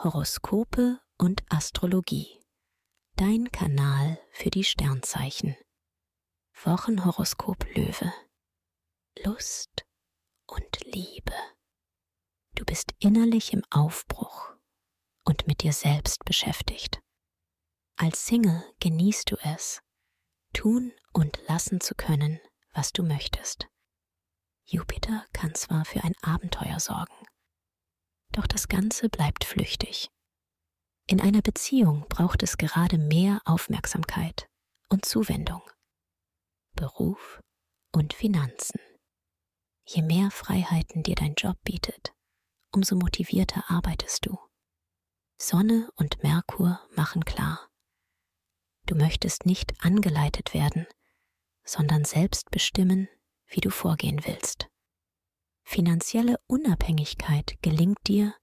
Horoskope und Astrologie. Dein Kanal für die Sternzeichen. Wochenhoroskop Löwe. Lust und Liebe. Du bist innerlich im Aufbruch und mit dir selbst beschäftigt. Als Single genießt du es, tun und lassen zu können, was du möchtest. Jupiter kann zwar für ein Abenteuer sorgen, doch das Ganze bleibt flüchtig. In einer Beziehung braucht es gerade mehr Aufmerksamkeit und Zuwendung. Beruf und Finanzen. Je mehr Freiheiten dir dein Job bietet, umso motivierter arbeitest du. Sonne und Merkur machen klar. Du möchtest nicht angeleitet werden, sondern selbst bestimmen, wie du vorgehen willst. Finanzielle Unabhängigkeit gelingt dir,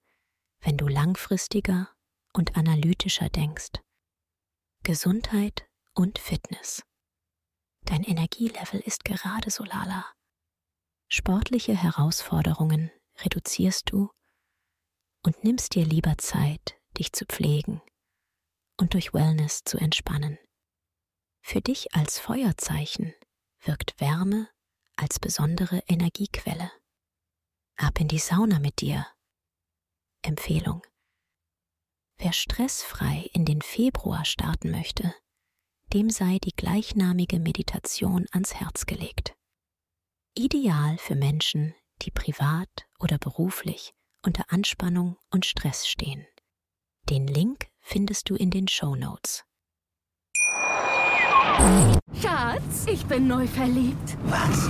wenn du langfristiger und analytischer denkst. Gesundheit und Fitness. Dein Energielevel ist gerade so lala. Sportliche Herausforderungen reduzierst du und nimmst dir lieber Zeit, dich zu pflegen und durch Wellness zu entspannen. Für dich als Feuerzeichen wirkt Wärme als besondere Energiequelle. Ab in die Sauna mit dir. Empfehlung. Wer stressfrei in den Februar starten möchte, dem sei die gleichnamige Meditation ans Herz gelegt. Ideal für Menschen, die privat oder beruflich unter Anspannung und Stress stehen. Den Link findest du in den Show Notes. Schatz, ich bin neu verliebt. Was?